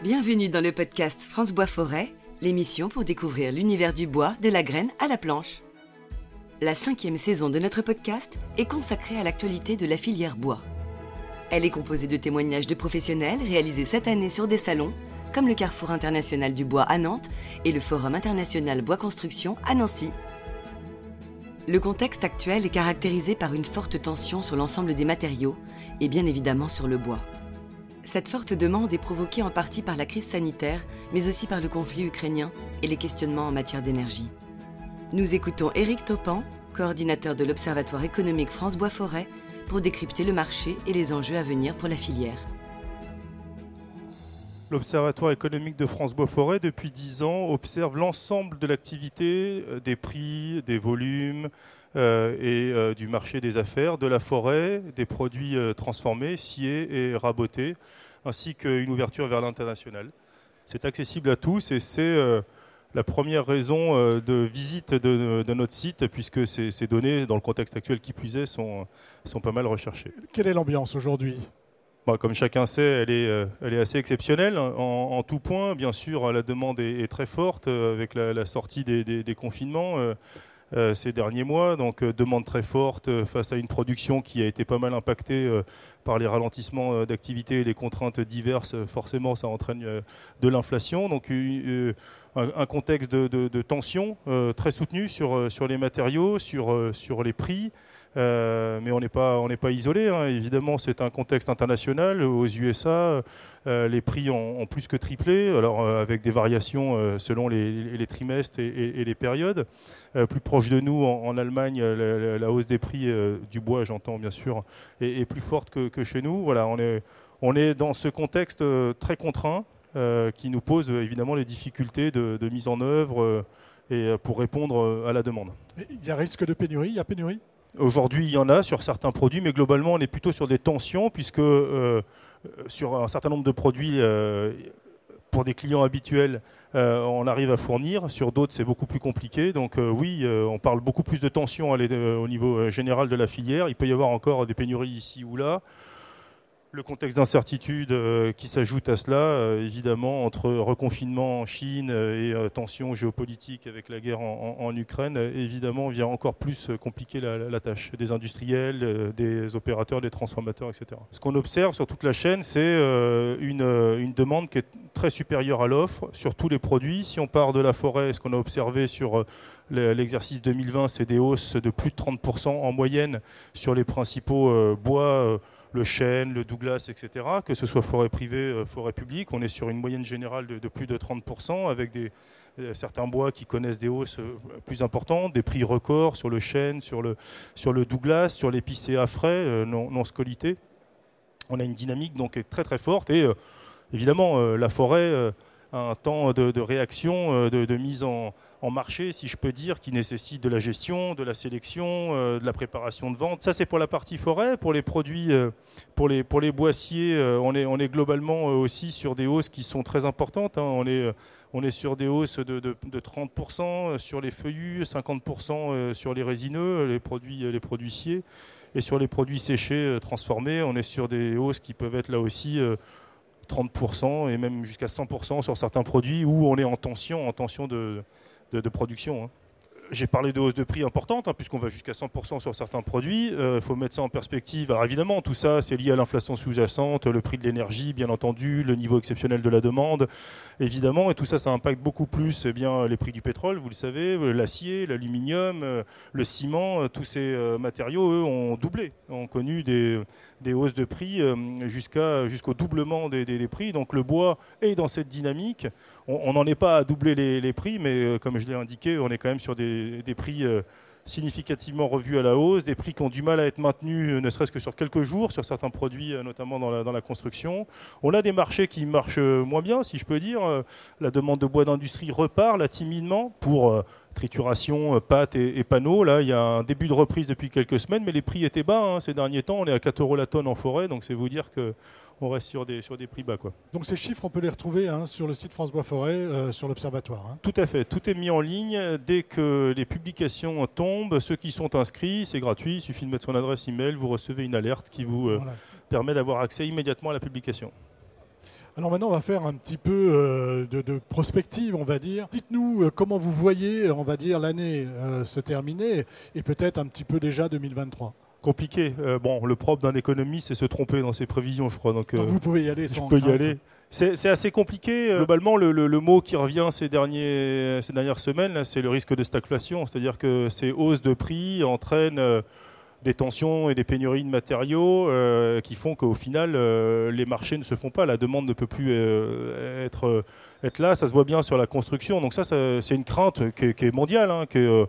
Bienvenue dans le podcast France Bois Forêt, l'émission pour découvrir l'univers du bois, de la graine à la planche. La cinquième saison de notre podcast est consacrée à l'actualité de la filière bois. Elle est composée de témoignages de professionnels réalisés cette année sur des salons, comme le Carrefour international du bois à Nantes et le Forum international bois construction à Nancy. Le contexte actuel est caractérisé par une forte tension sur l'ensemble des matériaux et bien évidemment sur le bois. Cette forte demande est provoquée en partie par la crise sanitaire, mais aussi par le conflit ukrainien et les questionnements en matière d'énergie. Nous écoutons Éric Topan, coordinateur de l'Observatoire économique France Bois Forêt, pour décrypter le marché et les enjeux à venir pour la filière. L'Observatoire économique de France Bois Forêt, depuis 10 ans, observe l'ensemble de l'activité, euh, des prix, des volumes, euh, et euh, du marché des affaires, de la forêt, des produits transformés, sciés et rabotés, ainsi qu'une ouverture vers l'international. C'est accessible à tous et c'est la première raison de visite de, notre site, puisque ces, données, dans le contexte actuel qui plus est, sont pas mal recherchées. Quelle est l'ambiance aujourd'hui? Bah, comme chacun sait, elle est, est assez exceptionnelle en, tout point. Bien sûr, la demande est, très forte avec la, sortie des, confinements. Euh, ces derniers mois. Donc euh, demande très forte euh, face à une production qui a été pas mal impactée par les ralentissements d'activité et les contraintes diverses. Forcément, ça entraîne de l'inflation. Donc un, contexte de, tension très soutenu sur, les matériaux, sur les prix. Euh, mais on n'est pas, on pas isolé. Hein. Évidemment, c'est un contexte international. Aux USA, euh, les prix ont, plus que triplé, alors euh, avec des variations selon les, trimestres et, les périodes. plus proche de nous, en, Allemagne, la, hausse des prix du bois, j'entends bien sûr, est, plus forte que, chez nous. Voilà, on est, on est dans ce contexte très contraint qui nous pose évidemment les difficultés de, de mise en œuvre et pour répondre à la demande. Il y a risque de pénurie? Il y a pénurie? Aujourd'hui, il y en a sur certains produits, mais globalement, on est plutôt sur des tensions, puisque euh, sur un certain nombre de produits, euh, pour des clients habituels, euh, on arrive à fournir. Sur d'autres, c'est beaucoup plus compliqué. Donc oui, on parle beaucoup plus de tensions au niveau général de la filière. Il peut y avoir encore des pénuries ici ou là le contexte d'incertitude euh, qui s'ajoute à cela, euh, évidemment, entre reconfinement en Chine euh, et tensions géopolitiques avec la guerre en, Ukraine, évidemment, vient encore plus compliquer la, tâche des industriels, des opérateurs, des transformateurs, etc. Ce qu'on observe sur toute la chaîne, c'est une, une, demande qui est très supérieure à l'offre sur tous les produits. Si on part de la forêt, ce qu'on a observé sur l'exercice 2020, c'est des hausses de plus de 30% en moyenne sur les principaux bois le chêne, le Douglas, etc., que ce soit forêt privée, euh, forêt publique. On est sur une moyenne générale de, plus de 30%, avec euh, certains bois qui connaissent des hausses euh, plus importantes, des prix records sur le chêne, sur le, sur le Douglas, sur l'épicéa frais, non scolité. On a une dynamique donc très très forte et évidemment la forêt a un temps de, réaction, de mise en, en marché, si je peux dire, qui nécessite de la gestion, de la sélection, euh, de la préparation de vente. Ça, c'est pour la partie forêt. Pour les produits, euh, pour, les, pour les boissiers, euh, on, est, on est globalement aussi sur des hausses qui sont très importantes. Hein. On, est, on est sur des hausses de, de, 30% sur les feuillus, 50% sur les résineux, les produits, les. Et sur les produits séchés transformés, on est sur des hausses qui peuvent être là aussi 30% et même jusqu'à 100% sur certains produits où on est en tension, en tension de, de, production. Hein. J'ai parlé de hausse de prix importante, hein, puisqu'on va jusqu'à 100% sur certains produits. Il euh, faut mettre ça en perspective. Alors évidemment, tout ça, c'est lié à l'inflation sous-jacente, le prix de l'énergie, bien entendu, le niveau exceptionnel de la demande, évidemment. Et tout ça, ça impacte beaucoup plus eh bien, les prix du pétrole, vous le savez, l'acier, l'aluminium, euh, le ciment. Euh, tous ces matériaux, eux, ont doublé, ont connu des, hausses de prix jusqu'au doublement des, des, prix. Donc le bois est dans cette dynamique. On n'en est pas à doubler les, les prix, mais comme je l'ai indiqué, on est quand même sur des des, prix euh, significativement revus à la hausse, des prix qui ont du mal à être maintenus, euh, ne serait-ce que sur quelques jours, sur certains produits, euh, notamment dans la, construction. On a des marchés qui marchent moins bien, si je peux dire. La demande de bois d'industrie repart là timidement pour trituration, pâte et, panneaux. Là, il y a un début de reprise depuis quelques semaines, mais les prix étaient bas hein, ces derniers temps. On est à 4 euros la tonne en forêt, donc c'est vous dire que on reste sur des, sur des prix bas. Quoi. Donc ces chiffres, on peut les retrouver hein, sur le site France Bois Forêt, euh, sur l'Observatoire. Hein. Tout à fait, tout est mis en ligne. Dès que les publications tombent, ceux qui sont inscrits, c'est gratuit, il suffit de mettre son adresse email, vous recevez une alerte qui vous euh, permet d'avoir accès immédiatement à la publication. Alors maintenant, on va faire un petit peu euh, de, prospective, on va dire. Dites-nous euh, comment vous voyez, on va dire, l'année euh, se terminer et peut-être un petit peu déjà 2023 compliqué. bon, le propre d'un économiste, c'est se tromper dans ses prévisions, je crois. Donc, vous pouvez y aller sans Je peux y aller. C'est assez compliqué. Globalement, le, mot qui revient ces, derniers, ces dernières semaines, c'est le risque de stagflation. C'est-à-dire que ces hausses de prix entraînent des tensions et des pénuries de matériaux euh, qui font qu'au final, euh, les marchés ne se font pas. La demande ne peut plus euh, être, être là. Ça se voit bien sur la construction. Donc ça, c'est une crainte qui est, mondiale, hein, qui est,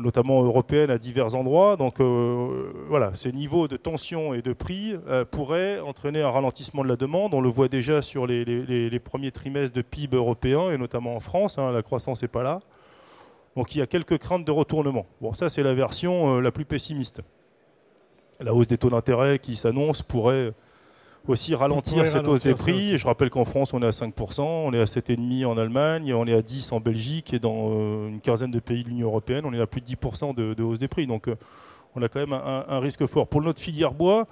notamment européenne à divers endroits. Donc voilà, ces niveaux de tension et de prix pourraient entraîner un ralentissement de la demande. On le voit déjà sur les, premiers trimestres de PIB européen, et notamment en France. Hein, la croissance n'est pas là. Donc il y a quelques craintes de retournement. Bon, ça c'est la version euh, la plus pessimiste. La hausse des taux d'intérêt qui s'annonce pourrait aussi ralentir cette hausse des prix. Je rappelle qu'en France, on est à 5%, on est à 7,5% en Allemagne, on est à 10% en Belgique et dans euh, une quinzaine de pays de l'Union européenne, on est à plus de 10% de, hausse des prix. Donc euh, on a quand même un, risque fort. Pour notre filière bois,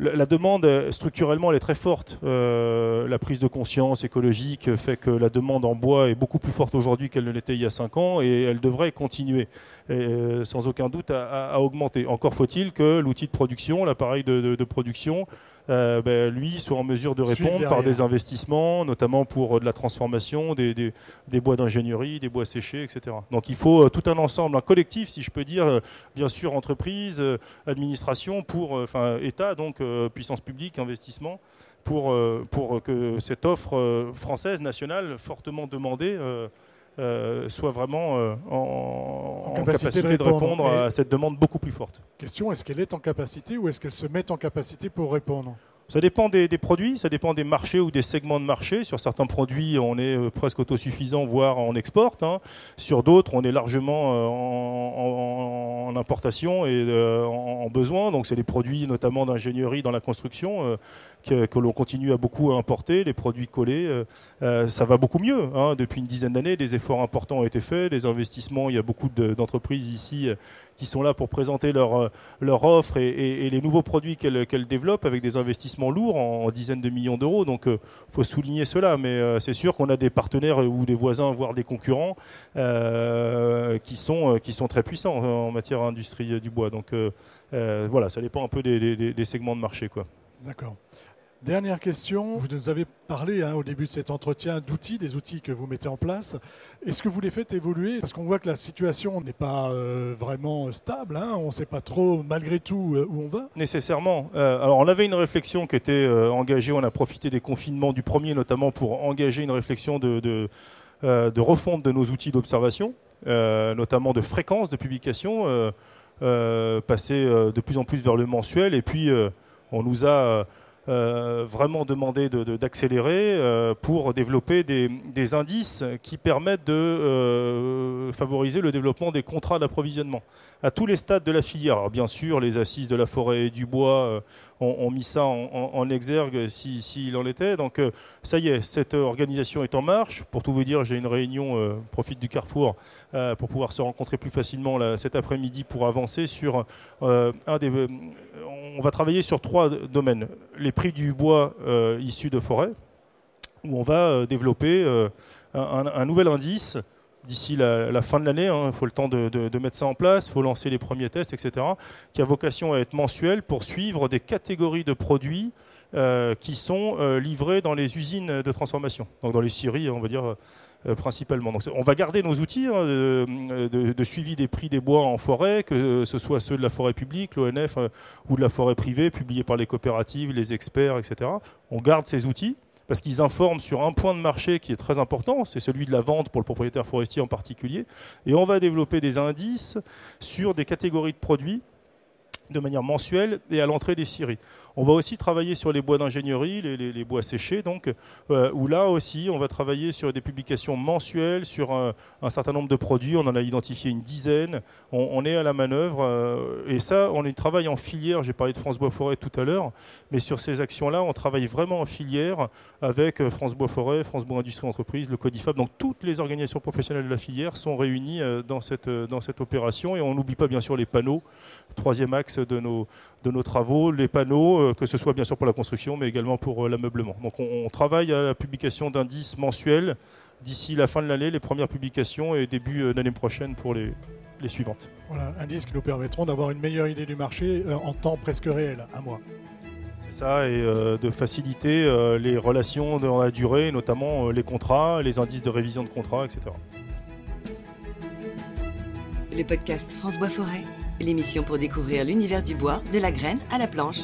la, demande, structurellement, elle est très forte. Euh, la prise de conscience écologique fait que la demande en bois est beaucoup plus forte aujourd'hui qu'elle ne l'était il y a 5 ans et elle devrait continuer, euh, sans aucun doute, à augmenter. Encore faut-il que l'outil de production, l'appareil de, production, euh, ben, lui soit en mesure de répondre par des investissements, notamment pour euh, de la transformation, des, des, bois d'ingénierie, des bois séchés, etc. Donc il faut euh, tout un ensemble, un collectif, si je peux dire, bien sûr entreprise, administration, pour, enfin État, donc puissance publique, investissement, pour, pour que cette offre française, nationale, fortement demandée, soit vraiment en, capacité, de répondre, à cette demande beaucoup plus forte. Question, est-ce qu'elle est en capacité ou est-ce qu'elle se met en capacité pour répondre? Ça dépend des, produits, ça dépend des marchés ou des segments de marché. Sur certains produits, on est euh, presque autosuffisant, voire on exporte. Hein. Sur d'autres, on est largement euh, en, importation et euh, en, besoin. Donc, c'est des produits notamment d'ingénierie dans la construction que, l'on continue à beaucoup importer. Les produits collés, ça va beaucoup mieux. Hein. Depuis une dizaine d'années, des efforts importants ont été faits. Les investissements, il y a beaucoup d'entreprises ici qui sont là pour présenter leur offre et, les nouveaux produits qu'elles développent avec des investissements lourds en, dizaines de millions d'euros. Donc, il euh, faut souligner cela. Mais euh, c'est sûr qu'on a des partenaires ou des voisins, voire des concurrents, euh, qui, sont, qui sont très puissants en matière d'industrie du bois. Donc, voilà, ça dépend un peu des, des segments de marché. D'accord. Dernière question, vous nous avez parlé hein, au début de cet entretien d'outils, des outils que vous mettez en place. Est-ce que vous les faites évoluer? Parce qu'on voit que la situation n'est pas euh, vraiment stable, hein. on ne sait pas trop malgré tout euh, où on va. Nécessairement. Euh, alors on avait une réflexion qui était engagée, on a profité des confinements du premier notamment pour engager une réflexion de, de, de refonte de nos outils d'observation, notamment de fréquence de publication, passer de plus en plus vers le mensuel. Et puis on nous a euh, vraiment demander d'accélérer euh, pour développer des, indices qui permettent de euh, favoriser le développement des contrats d'approvisionnement à tous les stades de la filière. Alors bien sûr, les assises de la forêt et du bois ont, mis ça en, exergue s'il si, en était. Donc ça y est, cette organisation est en marche. Pour tout vous dire, j'ai une réunion, profite du carrefour, pour pouvoir se rencontrer plus facilement cet après-midi pour avancer sur un des on va travailler sur trois domaines. Les prix du bois euh, issu de forêt, où on va euh, développer euh, un, nouvel indice d'ici la, fin de l'année. Hein. Il faut le temps de, mettre ça en place, il faut lancer les premiers tests, etc. Qui a vocation à être mensuel pour suivre des catégories de produits qui sont livrés dans les usines de transformation, donc dans les scieries, on va dire euh, principalement. Donc, on va garder nos outils hein, de, suivi des prix des bois en forêt, que ce soit ceux de la forêt publique, l'ONF, euh, ou de la forêt privée, publiés par les coopératives, les experts, etc. On garde ces outils parce qu'ils informent sur un point de marché qui est très important, c'est celui de la vente pour le propriétaire forestier en particulier, et on va développer des indices sur des catégories de produits de manière mensuelle et à l'entrée des scieries. On va aussi travailler sur les bois d'ingénierie, les, bois séchés, donc, euh, où là aussi, on va travailler sur des publications mensuelles, sur un, certain nombre de produits. On en a identifié une dizaine. On, est à la manœuvre. Euh, et ça, on y travaille en filière. J'ai parlé de France Bois Forêt tout à l'heure. Mais sur ces actions-là, on travaille vraiment en filière avec euh, France Bois Forêt, France Bois Industrie Entreprise, le Codifab. Donc, toutes les organisations professionnelles de la filière sont réunies dans cette, dans opération. Et on n'oublie pas, bien sûr, les panneaux. Troisième axe de nos travaux, les panneaux, que ce soit bien sûr pour la construction, mais également pour l'ameublement. Donc on, travaille à la publication d'indices mensuels d'ici la fin de l'année, les premières publications, et début d'année prochaine pour les, les suivantes. Voilà, indices qui nous permettront d'avoir une meilleure idée du marché en temps presque réel, un mois ça et de faciliter les relations dans la durée, notamment les contrats, les indices de révision de contrats, etc. Le podcast France Bois Forêt, l'émission pour découvrir l'univers du bois, de la graine à la planche.